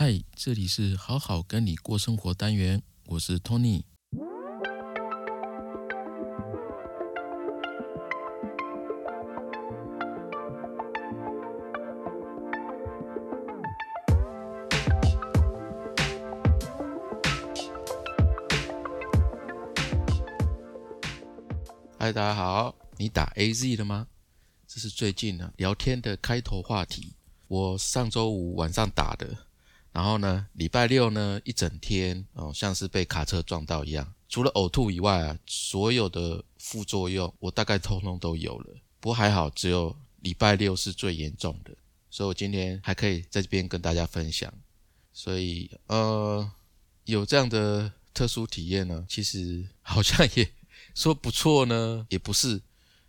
嗨，这里是好好跟你过生活单元，我是 Tony。嗨，大家好，你打 AZ 了吗？这是最近呢聊天的开头话题。我上周五晚上打的，然后呢，礼拜六呢一整天哦，像是被卡车撞到一样，除了呕吐以外啊，所有的副作用我大概通通都有了。不过还好，只有礼拜六是最严重的，所以我今天还可以在这边跟大家分享。所以呃，有这样的特殊体验呢，其实好像也。说不错呢，也不是，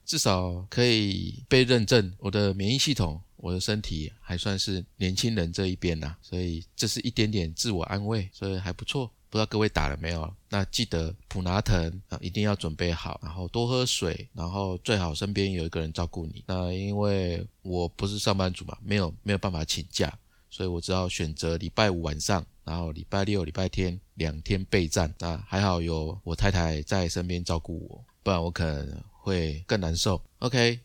至少可以被认证。我的免疫系统，我的身体还算是年轻人这一边呐，所以这是一点点自我安慰，所以还不错。不知道各位打了没有？那记得普拿疼啊，一定要准备好，然后多喝水，然后最好身边有一个人照顾你。那因为我不是上班族嘛，没有没有办法请假，所以我只好选择礼拜五晚上。然后礼拜六、礼拜天两天备战，那还好有我太太在身边照顾我，不然我可能会更难受。OK，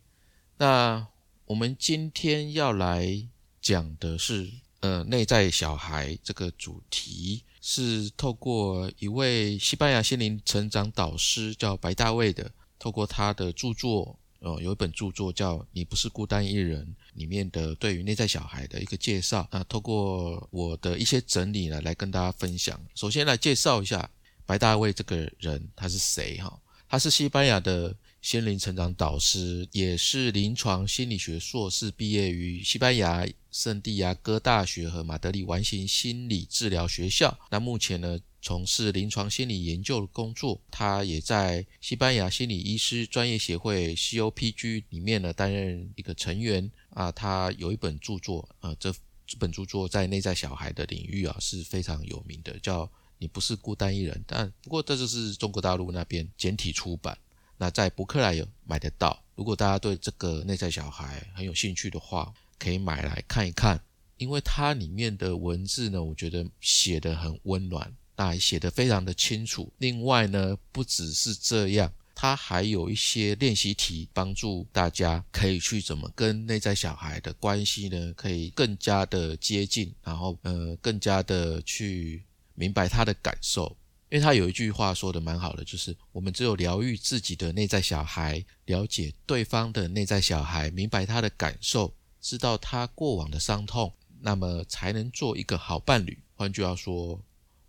那我们今天要来讲的是，呃，内在小孩这个主题是透过一位西班牙心灵成长导师叫白大卫的，透过他的著作。哦，有一本著作叫《你不是孤单一人》，里面的对于内在小孩的一个介绍。那透过我的一些整理呢，来跟大家分享。首先来介绍一下白大卫这个人，他是谁？哈，他是西班牙的心灵成长导师，也是临床心理学硕士，毕业于西班牙圣地亚哥大学和马德里完形心理治疗学校。那目前呢？从事临床心理研究的工作，他也在西班牙心理医师专业协会 COPG 里面呢担任一个成员啊。他有一本著作，呃，这这本著作在内在小孩的领域啊是非常有名的，叫《你不是孤单一人》。但不过这就是中国大陆那边简体出版，那在博客来有买得到。如果大家对这个内在小孩很有兴趣的话，可以买来看一看，因为它里面的文字呢，我觉得写得很温暖。那写得非常的清楚。另外呢，不只是这样，它还有一些练习题，帮助大家可以去怎么跟内在小孩的关系呢，可以更加的接近，然后呃，更加的去明白他的感受。因为他有一句话说的蛮好的，就是我们只有疗愈自己的内在小孩，了解对方的内在小孩，明白他的感受，知道他过往的伤痛，那么才能做一个好伴侣。换句话说。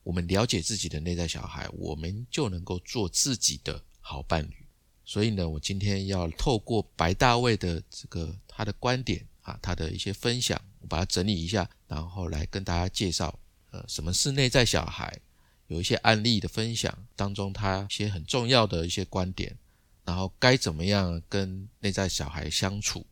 我们了解自己的内在小孩，我们就能够做自己的好伴侣。所以呢，我今天要透过白大卫的这个他的观点啊，他的一些分享，我把它整理一下，然后来跟大家介绍，呃，什么是内在小孩，有一些案例的分享当中，他一些很重要的一些观点，然后该怎么样跟内在小孩相处。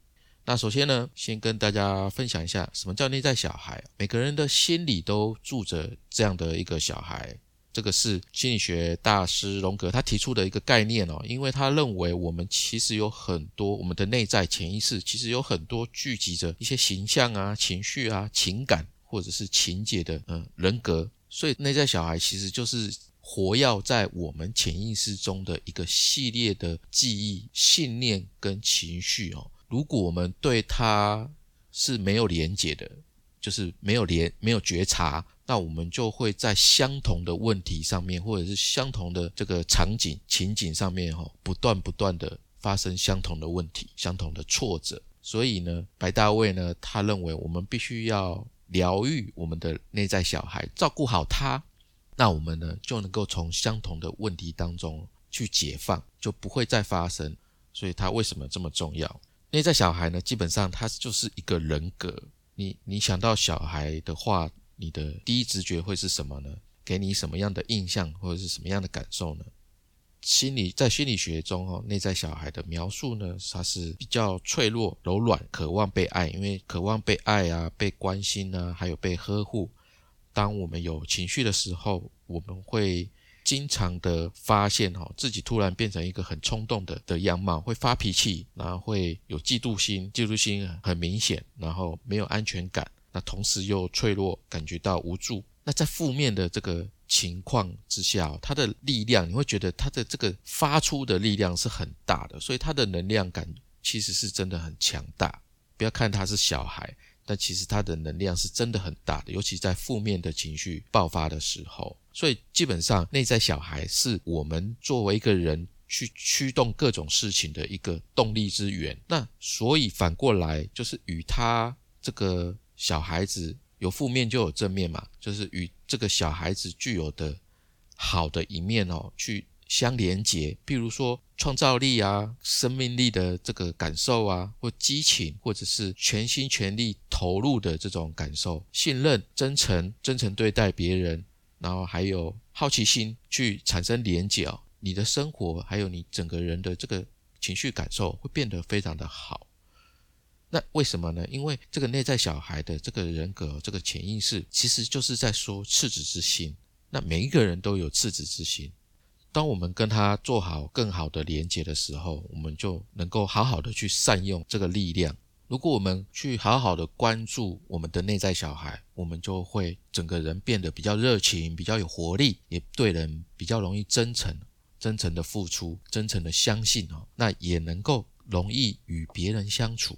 那首先呢，先跟大家分享一下什么叫内在小孩。每个人的心里都住着这样的一个小孩，这个是心理学大师荣格他提出的一个概念哦。因为他认为我们其实有很多我们的内在潜意识，其实有很多聚集着一些形象啊、情绪啊、情感或者是情节的嗯人格。所以内在小孩其实就是活跃在我们潜意识中的一个系列的记忆、信念跟情绪哦。如果我们对他是没有连结的，就是没有连没有觉察，那我们就会在相同的问题上面，或者是相同的这个场景情景上面，哈，不断不断的发生相同的问题、相同的挫折。所以呢，白大卫呢，他认为我们必须要疗愈我们的内在小孩，照顾好他，那我们呢就能够从相同的问题当中去解放，就不会再发生。所以，他为什么这么重要？内在小孩呢，基本上他就是一个人格。你你想到小孩的话，你的第一直觉会是什么呢？给你什么样的印象或者是什么样的感受呢？心理在心理学中，哦，内在小孩的描述呢，它是比较脆弱、柔软，渴望被爱。因为渴望被爱啊，被关心啊，还有被呵护。当我们有情绪的时候，我们会。经常的发现哈，自己突然变成一个很冲动的的样貌，会发脾气，然后会有嫉妒心，嫉妒心很明显，然后没有安全感，那同时又脆弱，感觉到无助。那在负面的这个情况之下，他的力量你会觉得他的这个发出的力量是很大的，所以他的能量感其实是真的很强大。不要看他是小孩，但其实他的能量是真的很大的，尤其在负面的情绪爆发的时候。所以基本上，内在小孩是我们作为一个人去驱动各种事情的一个动力之源。那所以反过来，就是与他这个小孩子。有负面就有正面嘛，就是与这个小孩子具有的好的一面哦，去相连接。譬如说创造力啊、生命力的这个感受啊，或激情，或者是全心全力投入的这种感受，信任、真诚、真诚对待别人，然后还有好奇心去产生连接哦，你的生活还有你整个人的这个情绪感受会变得非常的好。那为什么呢？因为这个内在小孩的这个人格、这个潜意识，其实就是在说赤子之心。那每一个人都有赤子之心。当我们跟他做好更好的连接的时候，我们就能够好好的去善用这个力量。如果我们去好好的关注我们的内在小孩，我们就会整个人变得比较热情、比较有活力，也对人比较容易真诚、真诚的付出、真诚的相信哦。那也能够容易与别人相处。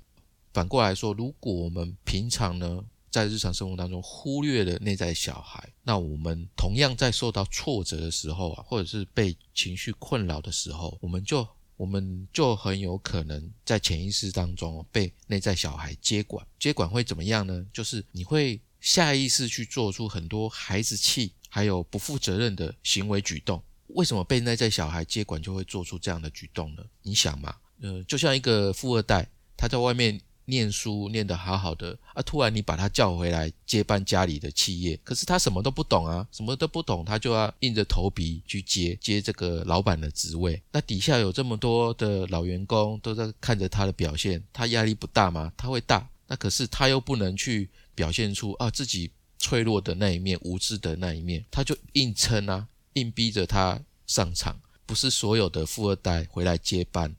反过来说，如果我们平常呢，在日常生活当中忽略了内在小孩，那我们同样在受到挫折的时候啊，或者是被情绪困扰的时候，我们就我们就很有可能在潜意识当中被内在小孩接管。接管会怎么样呢？就是你会下意识去做出很多孩子气，还有不负责任的行为举动。为什么被内在小孩接管就会做出这样的举动呢？你想嘛，呃，就像一个富二代，他在外面。念书念得好好的啊，突然你把他叫回来接班家里的企业，可是他什么都不懂啊，什么都不懂，他就要硬着头皮去接接这个老板的职位。那底下有这么多的老员工都在看着他的表现，他压力不大吗？他会大。那可是他又不能去表现出啊自己脆弱的那一面、无知的那一面，他就硬撑啊，硬逼着他上场。不是所有的富二代回来接班。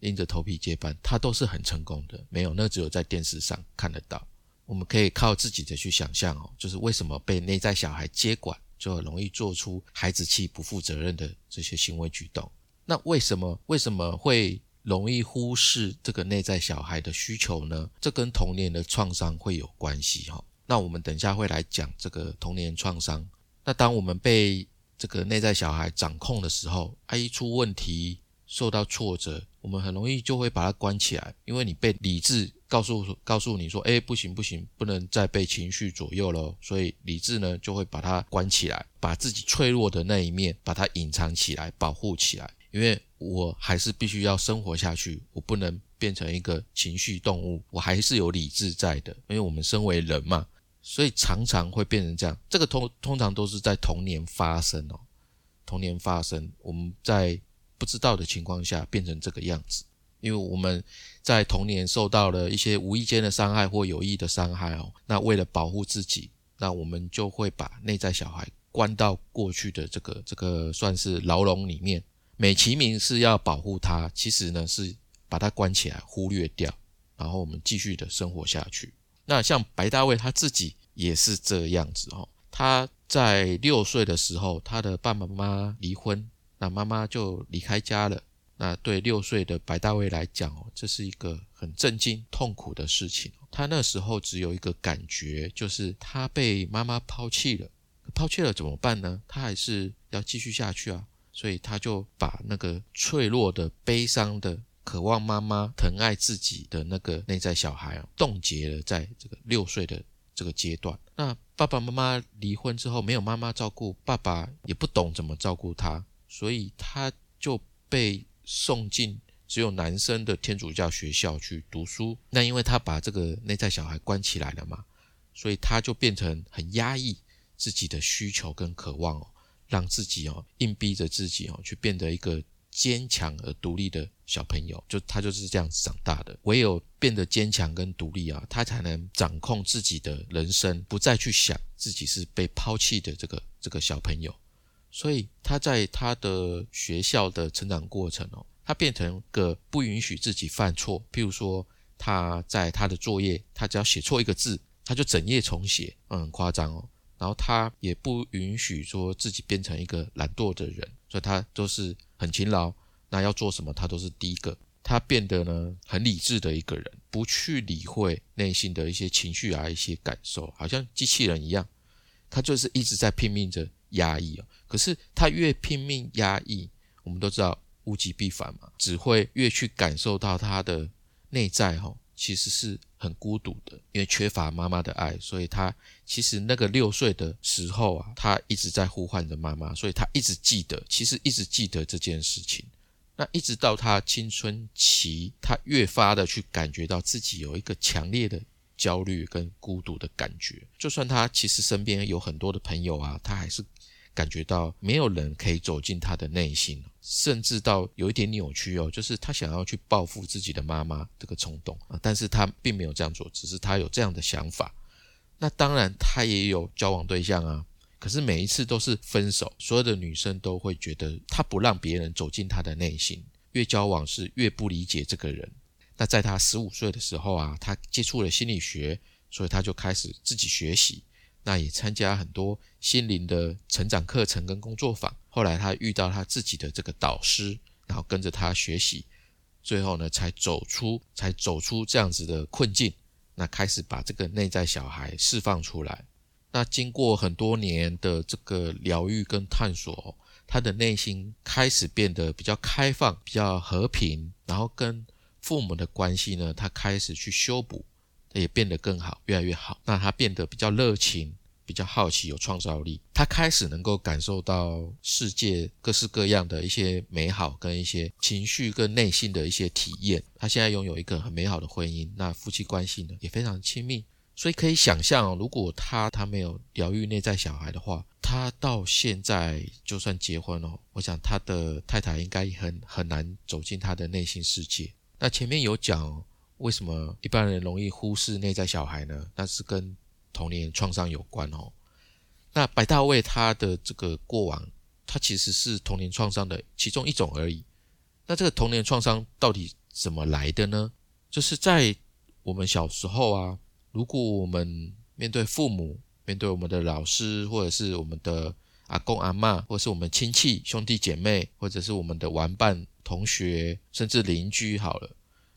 硬着头皮接班，他都是很成功的。没有，那只有在电视上看得到。我们可以靠自己的去想象哦，就是为什么被内在小孩接管，就很容易做出孩子气、不负责任的这些行为举动。那为什么为什么会容易忽视这个内在小孩的需求呢？这跟童年的创伤会有关系哈。那我们等一下会来讲这个童年创伤。那当我们被这个内在小孩掌控的时候，他一出问题。受到挫折，我们很容易就会把它关起来，因为你被理智告诉告诉你说，哎，不行不行，不能再被情绪左右了，所以理智呢就会把它关起来，把自己脆弱的那一面把它隐藏起来，保护起来。因为我还是必须要生活下去，我不能变成一个情绪动物，我还是有理智在的。因为我们身为人嘛，所以常常会变成这样。这个通通常都是在童年发生哦，童年发生，我们在。不知道的情况下变成这个样子，因为我们在童年受到了一些无意间的伤害或有意的伤害哦。那为了保护自己，那我们就会把内在小孩关到过去的这个这个算是牢笼里面，美其名是要保护他，其实呢是把他关起来，忽略掉，然后我们继续的生活下去。那像白大卫他自己也是这样子哦，他在六岁的时候，他的爸爸妈妈离婚。那妈妈就离开家了。那对六岁的白大卫来讲哦，这是一个很震惊、痛苦的事情。他那时候只有一个感觉，就是他被妈妈抛弃了。抛弃了怎么办呢？他还是要继续下去啊。所以他就把那个脆弱的、悲伤的、渴望妈妈疼爱自己的那个内在小孩啊，冻结了在这个六岁的这个阶段。那爸爸妈妈离婚之后，没有妈妈照顾，爸爸也不懂怎么照顾他。所以他就被送进只有男生的天主教学校去读书。那因为他把这个内在小孩关起来了嘛，所以他就变成很压抑自己的需求跟渴望哦，让自己哦硬逼着自己哦去变得一个坚强而独立的小朋友。就他就是这样子长大的。唯有变得坚强跟独立啊，他才能掌控自己的人生，不再去想自己是被抛弃的这个这个小朋友。所以他在他的学校的成长过程哦，他变成个不允许自己犯错。譬如说，他在他的作业，他只要写错一个字，他就整夜重写，嗯，很夸张哦。然后他也不允许说自己变成一个懒惰的人，所以他都是很勤劳。那要做什么，他都是第一个。他变得呢很理智的一个人，不去理会内心的一些情绪啊、一些感受，好像机器人一样。他就是一直在拼命着压抑哦。可是他越拼命压抑，我们都知道物极必反嘛，只会越去感受到他的内在哈。其实是很孤独的，因为缺乏妈妈的爱，所以他其实那个六岁的时候啊，他一直在呼唤着妈妈，所以他一直记得，其实一直记得这件事情。那一直到他青春期，他越发的去感觉到自己有一个强烈的焦虑跟孤独的感觉，就算他其实身边有很多的朋友啊，他还是。感觉到没有人可以走进他的内心，甚至到有一点扭曲哦，就是他想要去报复自己的妈妈这个冲动啊，但是他并没有这样做，只是他有这样的想法。那当然他也有交往对象啊，可是每一次都是分手，所有的女生都会觉得他不让别人走进他的内心，越交往是越不理解这个人。那在他十五岁的时候啊，他接触了心理学，所以他就开始自己学习。那也参加很多心灵的成长课程跟工作坊。后来他遇到他自己的这个导师，然后跟着他学习，最后呢才走出，才走出这样子的困境。那开始把这个内在小孩释放出来。那经过很多年的这个疗愈跟探索，他的内心开始变得比较开放、比较和平，然后跟父母的关系呢，他开始去修补。也变得更好，越来越好。那他变得比较热情，比较好奇，有创造力。他开始能够感受到世界各式各样的一些美好，跟一些情绪跟内心的一些体验。他现在拥有一个很美好的婚姻，那夫妻关系呢也非常亲密。所以可以想象，如果他他没有疗愈内在小孩的话，他到现在就算结婚了，我想他的太太应该很很难走进他的内心世界。那前面有讲。为什么一般人容易忽视内在小孩呢？那是跟童年创伤有关哦。那白大卫他的这个过往，他其实是童年创伤的其中一种而已。那这个童年创伤到底怎么来的呢？就是在我们小时候啊，如果我们面对父母、面对我们的老师，或者是我们的阿公阿妈，或者是我们亲戚兄弟姐妹，或者是我们的玩伴、同学，甚至邻居，好了，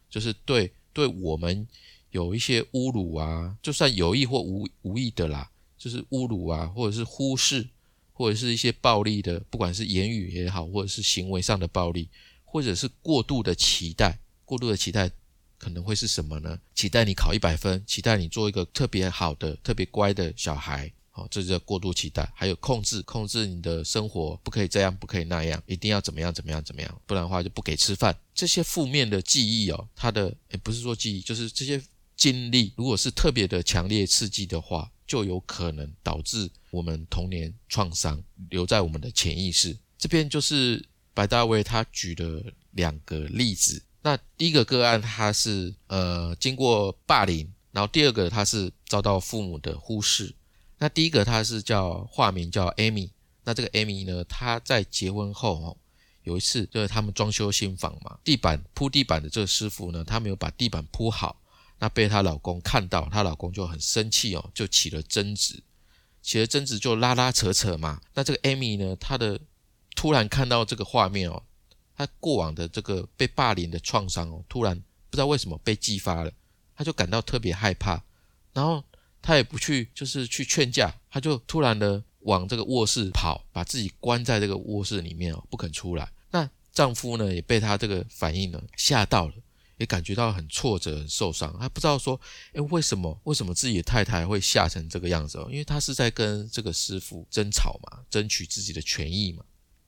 就是对。对我们有一些侮辱啊，就算有意或无无意的啦，就是侮辱啊，或者是忽视，或者是一些暴力的，不管是言语也好，或者是行为上的暴力，或者是过度的期待，过度的期待可能会是什么呢？期待你考一百分，期待你做一个特别好的、特别乖的小孩。好，这叫过度期待，还有控制，控制你的生活，不可以这样，不可以那样，一定要怎么样，怎么样，怎么样，不然的话就不给吃饭。这些负面的记忆哦，它的也不是说记忆，就是这些经历，如果是特别的强烈刺激的话，就有可能导致我们童年创伤留在我们的潜意识。这边就是白大卫他举的两个例子。那第一个个案，他是呃经过霸凌，然后第二个他是遭到父母的忽视。那第一个他是叫化名叫 Amy，那这个 Amy 呢，她在结婚后哦，有一次就是他们装修新房嘛，地板铺地板的这个师傅呢，他没有把地板铺好，那被她老公看到，她老公就很生气哦，就起了争执，起了争执就拉拉扯扯嘛。那这个 Amy 呢，她的突然看到这个画面哦，她过往的这个被霸凌的创伤哦，突然不知道为什么被激发了，她就感到特别害怕，然后。她也不去，就是去劝架，她就突然的往这个卧室跑，把自己关在这个卧室里面哦，不肯出来。那丈夫呢，也被她这个反应呢吓到了，也感觉到很挫折、很受伤。他不知道说，哎，为什么？为什么自己的太太会吓成这个样子？因为他是在跟这个师傅争吵嘛，争取自己的权益嘛，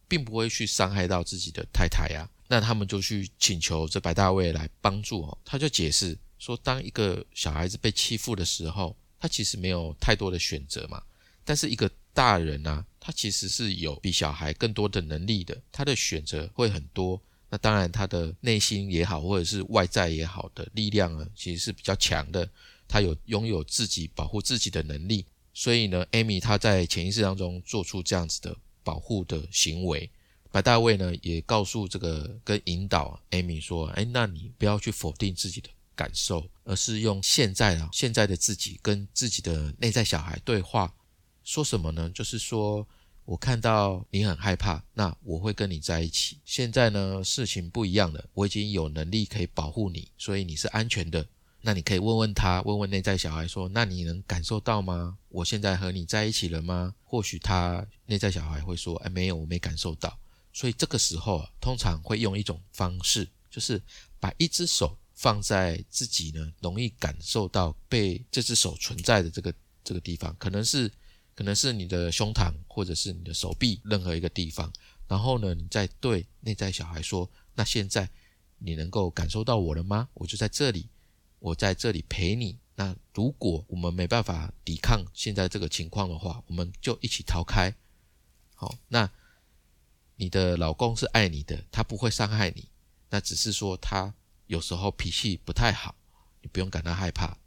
并不会去伤害到自己的太太呀。那他们就去请求这白大卫来帮助哦。他就解释说，当一个小孩子被欺负的时候，他其实没有太多的选择嘛，但是一个大人呢，他其实是有比小孩更多的能力的，他的选择会很多。那当然，他的内心也好，或者是外在也好的力量呢，其实是比较强的。他有拥有自己保护自己的能力，所以呢，艾米他在潜意识当中做出这样子的保护的行为。白大卫呢，也告诉这个跟引导艾米说：“哎，那你不要去否定自己的感受，而是用现在啊现在的自己跟自己的内在小孩对话。说什么呢？就是说我看到你很害怕，那我会跟你在一起。现在呢事情不一样了，我已经有能力可以保护你，所以你是安全的。那你可以问问他，问问内在小孩说：“那你能感受到吗？我现在和你在一起了吗？”或许他内在小孩会说：“哎，没有，我没感受到。”所以这个时候啊，通常会用一种方式，就是把一只手放在自己呢容易感受到被这只手存在的这个这个地方，可能是可能是你的胸膛，或者是你的手臂任何一个地方。然后呢，你再对内在小孩说：“那现在你能够感受到我了吗？我就在这里。”我在这里陪你。那如果我们没办法抵抗现在这个情况的话，我们就一起逃开。好，那你的老公是爱你的，他不会伤害你。那只是说他有时候脾气不太好，你不用感到害怕，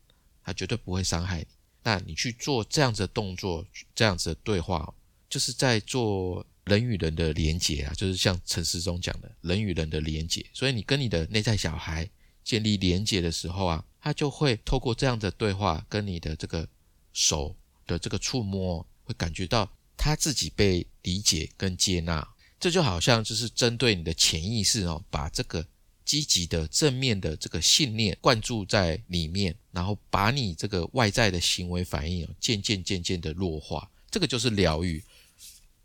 他绝对不会伤害你。那你去做这样子的动作，这样子的对话，就是在做人与人的连结啊，就是像陈世忠讲的人与人的连结。所以你跟你的内在小孩。建立连接的时候啊，他就会透过这样的对话，跟你的这个手的这个触摸，会感觉到他自己被理解跟接纳。这就好像就是针对你的潜意识哦，把这个积极的正面的这个信念灌注在里面，然后把你这个外在的行为反应渐渐渐渐的弱化。这个就是疗愈。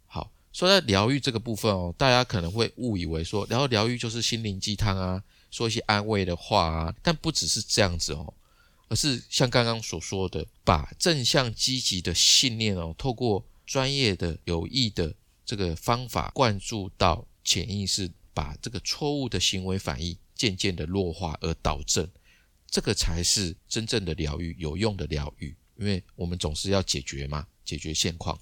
好，说到疗愈这个部分哦，大家可能会误以为说，然后疗愈就是心灵鸡汤啊。说一些安慰的话啊，但不只是这样子哦，而是像刚刚所说的，把正向积极的信念哦，透过专业的有益的这个方法灌注到潜意识，把这个错误的行为反应渐渐的弱化而导正，这个才是真正的疗愈，有用的疗愈。因为我们总是要解决嘛，解决现况。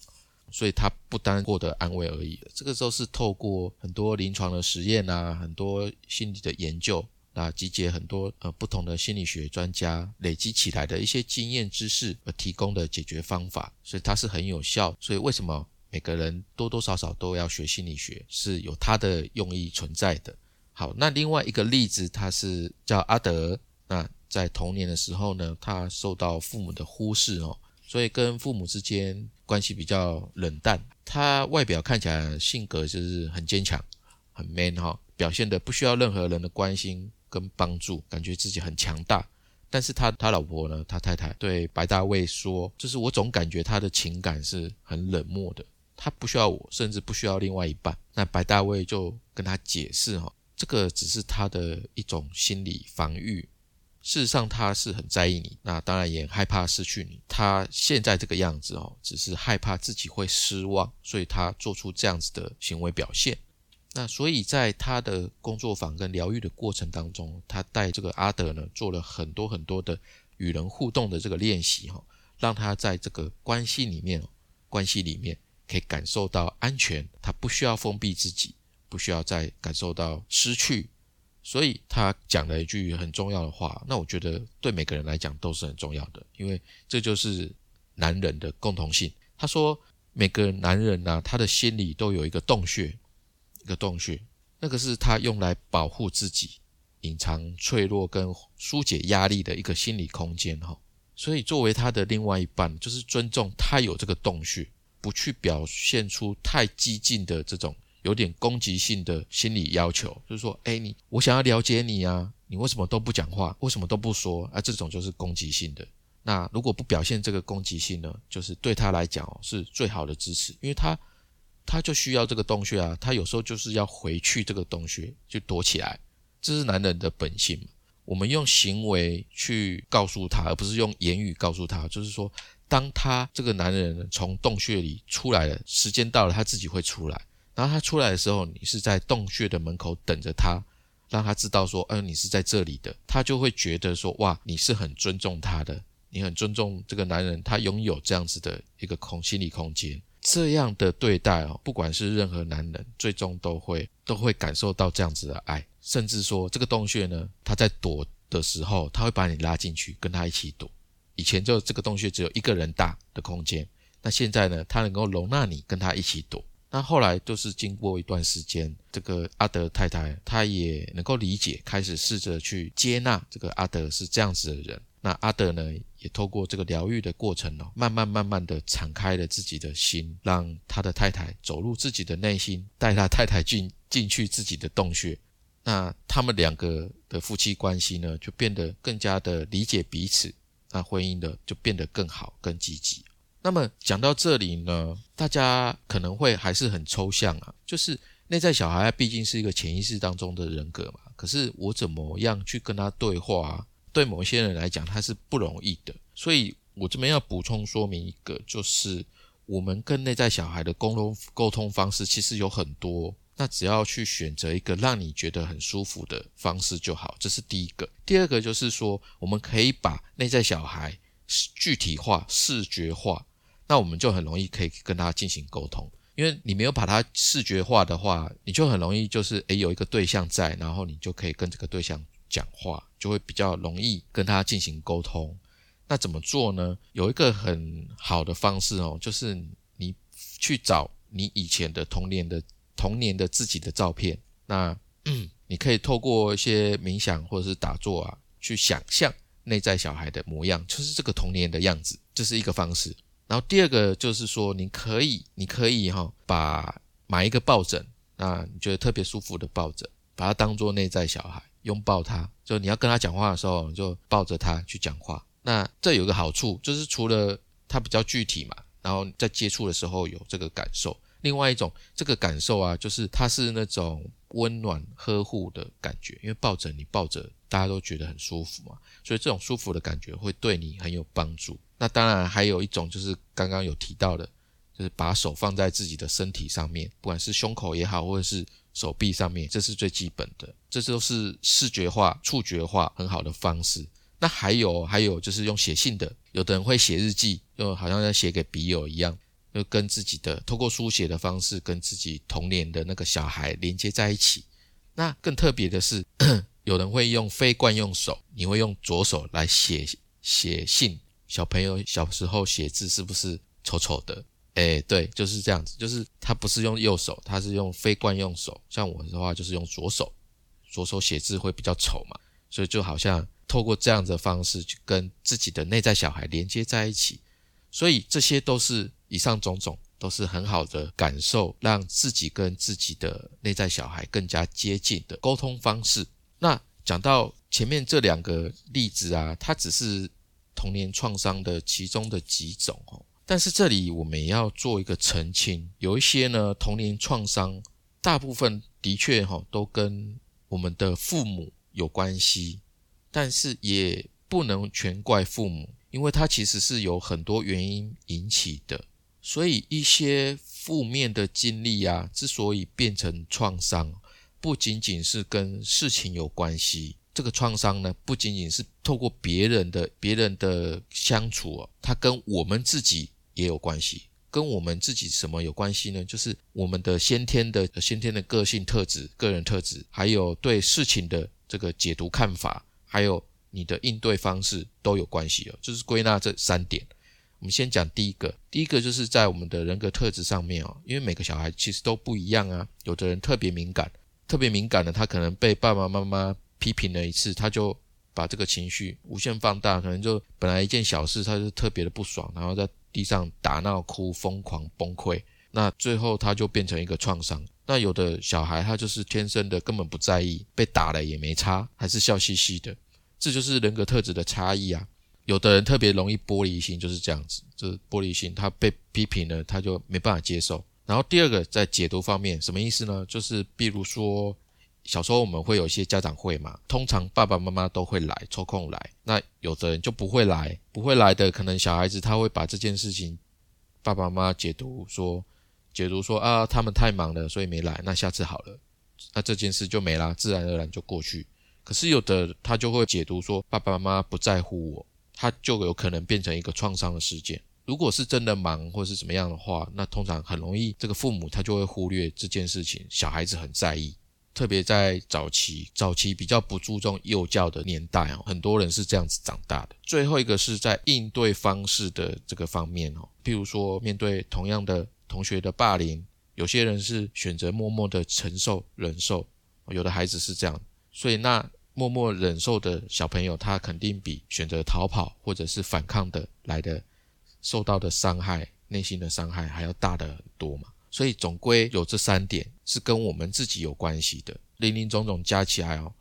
所以他不单获得安慰而已这个时候是透过很多临床的实验啊，很多心理的研究，那集结很多呃不同的心理学专家累积起来的一些经验知识而提供的解决方法，所以它是很有效。所以为什么每个人多多少少都要学心理学，是有它的用意存在的。好，那另外一个例子，他是叫阿德，那在童年的时候呢，他受到父母的忽视哦。所以跟父母之间关系比较冷淡，他外表看起来性格就是很坚强，很 man 哈，表现的不需要任何人的关心跟帮助，感觉自己很强大。但是他他老婆呢，他太太对白大卫说，就是我总感觉他的情感是很冷漠的，他不需要我，甚至不需要另外一半。那白大卫就跟他解释哈，这个只是他的一种心理防御。事实上，他是很在意你，那当然也害怕失去你。他现在这个样子哦，只是害怕自己会失望，所以他做出这样子的行为表现。那所以在他的工作坊跟疗愈的过程当中，他带这个阿德呢，做了很多很多的与人互动的这个练习哈，让他在这个关系里面，关系里面可以感受到安全，他不需要封闭自己，不需要再感受到失去。所以他讲了一句很重要的话，那我觉得对每个人来讲都是很重要的，因为这就是男人的共同性。他说，每个男人呢，他的心里都有一个洞穴，一个洞穴，那个是他用来保护自己、隐藏脆弱跟疏解压力的一个心理空间哈。所以作为他的另外一半，就是尊重他有这个洞穴，不去表现出太激进的这种。有点攻击性的心理要求，就是说，哎，你我想要了解你啊，你为什么都不讲话，为什么都不说啊？这种就是攻击性的。那如果不表现这个攻击性呢，就是对他来讲是最好的支持，因为他他就需要这个洞穴啊，他有时候就是要回去这个洞穴就躲起来，这是男人的本性。我们用行为去告诉他，而不是用言语告诉他，就是说，当他这个男人从洞穴里出来了，时间到了，他自己会出来。然后他出来的时候，你是在洞穴的门口等着他，让他知道说，嗯，你是在这里的，他就会觉得说，哇，你是很尊重他的，你很尊重这个男人，他拥有这样子的一个空心理空间，这样的对待哦，不管是任何男人，最终都会都会感受到这样子的爱，甚至说这个洞穴呢，他在躲的时候，他会把你拉进去，跟他一起躲。以前就这个洞穴只有一个人大的空间，那现在呢，他能够容纳你跟他一起躲。那后来就是经过一段时间，这个阿德太太她也能够理解，开始试着去接纳这个阿德是这样子的人。那阿德呢，也透过这个疗愈的过程哦，慢慢慢慢的敞开了自己的心，让他的太太走入自己的内心，带他太太进进去自己的洞穴。那他们两个的夫妻关系呢，就变得更加的理解彼此，那婚姻的就变得更好、更积极。那么讲到这里呢，大家可能会还是很抽象啊，就是内在小孩毕竟是一个潜意识当中的人格嘛，可是我怎么样去跟他对话，对某些人来讲他是不容易的。所以我这边要补充说明一个，就是我们跟内在小孩的沟通沟通方式其实有很多。那只要去选择一个让你觉得很舒服的方式就好，这是第一个。第二个就是说，我们可以把内在小孩具体化、视觉化，那我们就很容易可以跟他进行沟通。因为你没有把它视觉化的话，你就很容易就是诶有一个对象在，然后你就可以跟这个对象讲话，就会比较容易跟他进行沟通。那怎么做呢？有一个很好的方式哦，就是你去找你以前的童年的。童年的自己的照片，那嗯 你可以透过一些冥想或者是打坐啊，去想象内在小孩的模样，就是这个童年的样子，这是一个方式。然后第二个就是说，你可以，你可以哈，把买一个抱枕，那你觉得特别舒服的抱枕，把它当做内在小孩，拥抱他，就你要跟他讲话的时候，就抱着他去讲话。那这有个好处，就是除了它比较具体嘛，然后在接触的时候有这个感受。另外一种这个感受啊，就是它是那种温暖呵护的感觉，因为抱着你抱着，大家都觉得很舒服嘛，所以这种舒服的感觉会对你很有帮助。那当然还有一种就是刚刚有提到的，就是把手放在自己的身体上面，不管是胸口也好，或者是手臂上面，这是最基本的，这都是视觉化、触觉化很好的方式。那还有还有就是用写信的，有的人会写日记，就好像在写给笔友一样。就跟自己的透过书写的方式，跟自己童年的那个小孩连接在一起。那更特别的是，有人会用非惯用手，你会用左手来写写信。小朋友小时候写字是不是丑丑的？哎，对，就是这样子，就是他不是用右手，他是用非惯用手。像我的话，就是用左手，左手写字会比较丑嘛，所以就好像透过这样的方式去跟自己的内在小孩连接在一起。所以这些都是以上种种，都是很好的感受，让自己跟自己的内在小孩更加接近的沟通方式。那讲到前面这两个例子啊，它只是童年创伤的其中的几种哦。但是这里我们也要做一个澄清，有一些呢童年创伤，大部分的确哈都跟我们的父母有关系，但是也不能全怪父母。因为它其实是有很多原因引起的，所以一些负面的经历啊，之所以变成创伤，不仅仅是跟事情有关系。这个创伤呢，不仅仅是透过别人的别人的相处哦，它跟我们自己也有关系。跟我们自己什么有关系呢？就是我们的先天的先天的个性特质、个人特质，还有对事情的这个解读看法，还有。你的应对方式都有关系哦，就是归纳这三点。我们先讲第一个，第一个就是在我们的人格特质上面哦，因为每个小孩其实都不一样啊。有的人特别敏感，特别敏感的，他可能被爸爸妈妈批评了一次，他就把这个情绪无限放大，可能就本来一件小事，他就特别的不爽，然后在地上打闹、哭、疯狂崩溃，那最后他就变成一个创伤。那有的小孩他就是天生的，根本不在意，被打了也没差，还是笑嘻嘻的。这就是人格特质的差异啊！有的人特别容易玻璃心，就是这样子，就是玻璃心，他被批评了，他就没办法接受。然后第二个在解读方面，什么意思呢？就是比如说小时候我们会有一些家长会嘛，通常爸爸妈妈都会来抽空来，那有的人就不会来，不会来的可能小孩子他会把这件事情爸爸妈妈解读说，解读说啊他们太忙了，所以没来，那下次好了，那这件事就没啦，自然而然就过去。可是有的他就会解读说爸爸妈妈不在乎我，他就有可能变成一个创伤的事件。如果是真的忙或是怎么样的话，那通常很容易这个父母他就会忽略这件事情，小孩子很在意。特别在早期，早期比较不注重幼教的年代哦，很多人是这样子长大的。最后一个是在应对方式的这个方面哦，譬如说面对同样的同学的霸凌，有些人是选择默默的承受、忍受，有的孩子是这样。所以那默默忍受的小朋友，他肯定比选择逃跑或者是反抗的来的受到的伤害、内心的伤害还要大的很多嘛。所以总归有这三点是跟我们自己有关系的，林林总总加起来哦。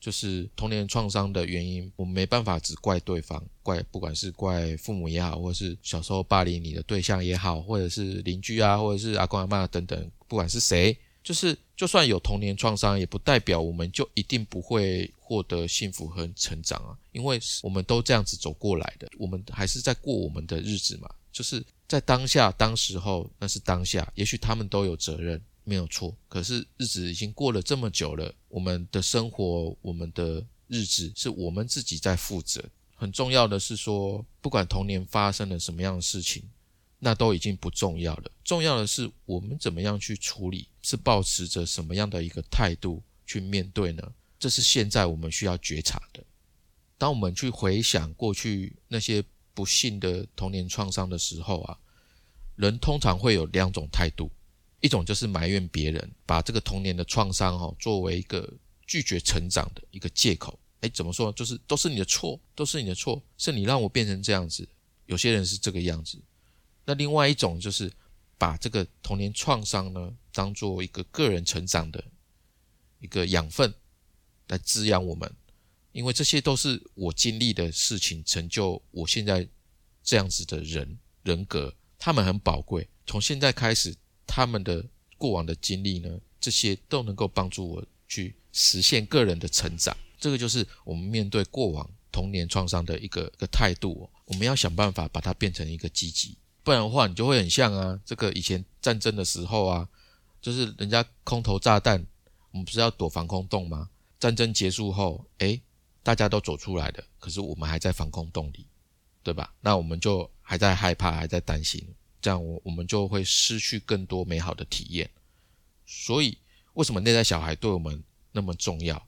就是童年创伤的原因，我们没办法只怪对方，怪不管是怪父母也好，或者是小时候霸凌你的对象也好，或者是邻居啊，或者是阿公阿妈等等，不管是谁，就是就算有童年创伤，也不代表我们就一定不会获得幸福和成长啊，因为我们都这样子走过来的，我们还是在过我们的日子嘛，就是在当下当时候那是当下，也许他们都有责任。没有错，可是日子已经过了这么久了，我们的生活，我们的日子是我们自己在负责。很重要的是说，不管童年发生了什么样的事情，那都已经不重要了。重要的是我们怎么样去处理，是保持着什么样的一个态度去面对呢？这是现在我们需要觉察的。当我们去回想过去那些不幸的童年创伤的时候啊，人通常会有两种态度。一种就是埋怨别人，把这个童年的创伤哈作为一个拒绝成长的一个借口。哎，怎么说？就是都是你的错，都是你的错，是你让我变成这样子。有些人是这个样子。那另外一种就是把这个童年创伤呢当做一个个人成长的一个养分来滋养我们，因为这些都是我经历的事情，成就我现在这样子的人人格，他们很宝贵。从现在开始。他们的过往的经历呢，这些都能够帮助我去实现个人的成长。这个就是我们面对过往童年创伤的一个一个态度。我们要想办法把它变成一个积极，不然的话，你就会很像啊，这个以前战争的时候啊，就是人家空投炸弹，我们不是要躲防空洞吗？战争结束后，诶，大家都走出来了，可是我们还在防空洞里，对吧？那我们就还在害怕，还在担心。这样我我们就会失去更多美好的体验，所以为什么内在小孩对我们那么重要？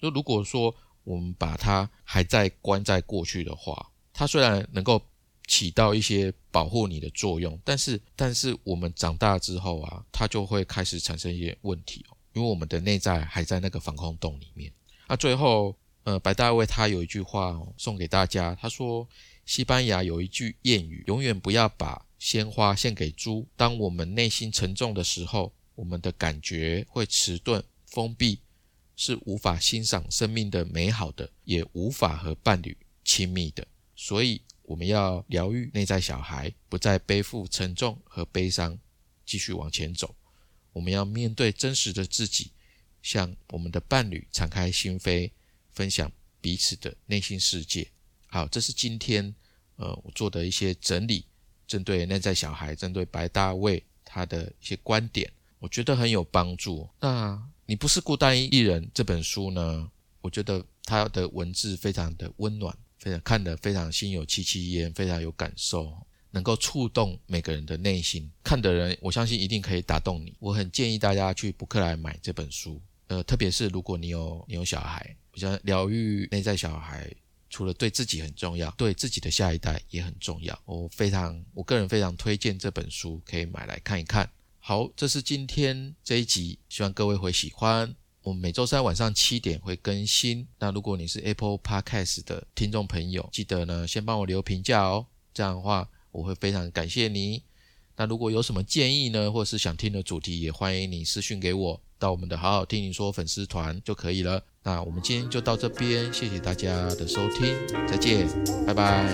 就如果说我们把它还在关在过去的话，它虽然能够起到一些保护你的作用，但是但是我们长大之后啊，它就会开始产生一些问题哦，因为我们的内在还在那个防空洞里面。那最后，呃，白大卫他有一句话送给大家，他说：西班牙有一句谚语，永远不要把鲜花献给猪。当我们内心沉重的时候，我们的感觉会迟钝、封闭，是无法欣赏生命的美好的，也无法和伴侣亲密的。所以，我们要疗愈内在小孩，不再背负沉重和悲伤，继续往前走。我们要面对真实的自己，向我们的伴侣敞开心扉，分享彼此的内心世界。好，这是今天呃我做的一些整理。针对内在小孩，针对白大卫他的一些观点，我觉得很有帮助。那你不是孤单一人这本书呢？我觉得他的文字非常的温暖，看得非常心有戚戚焉，非常有感受，能够触动每个人的内心。看的人，我相信一定可以打动你。我很建议大家去博客来买这本书，呃，特别是如果你有你有小孩，比较疗愈内在小孩。除了对自己很重要，对自己的下一代也很重要。我非常，我个人非常推荐这本书，可以买来看一看。好，这是今天这一集，希望各位会喜欢。我们每周三晚上七点会更新。那如果你是 Apple Podcast 的听众朋友，记得呢先帮我留评价哦，这样的话我会非常感谢你。那如果有什么建议呢，或是想听的主题，也欢迎你私讯给我，到我们的好好听你说粉丝团就可以了。那我们今天就到这边，谢谢大家的收听，再见，拜拜。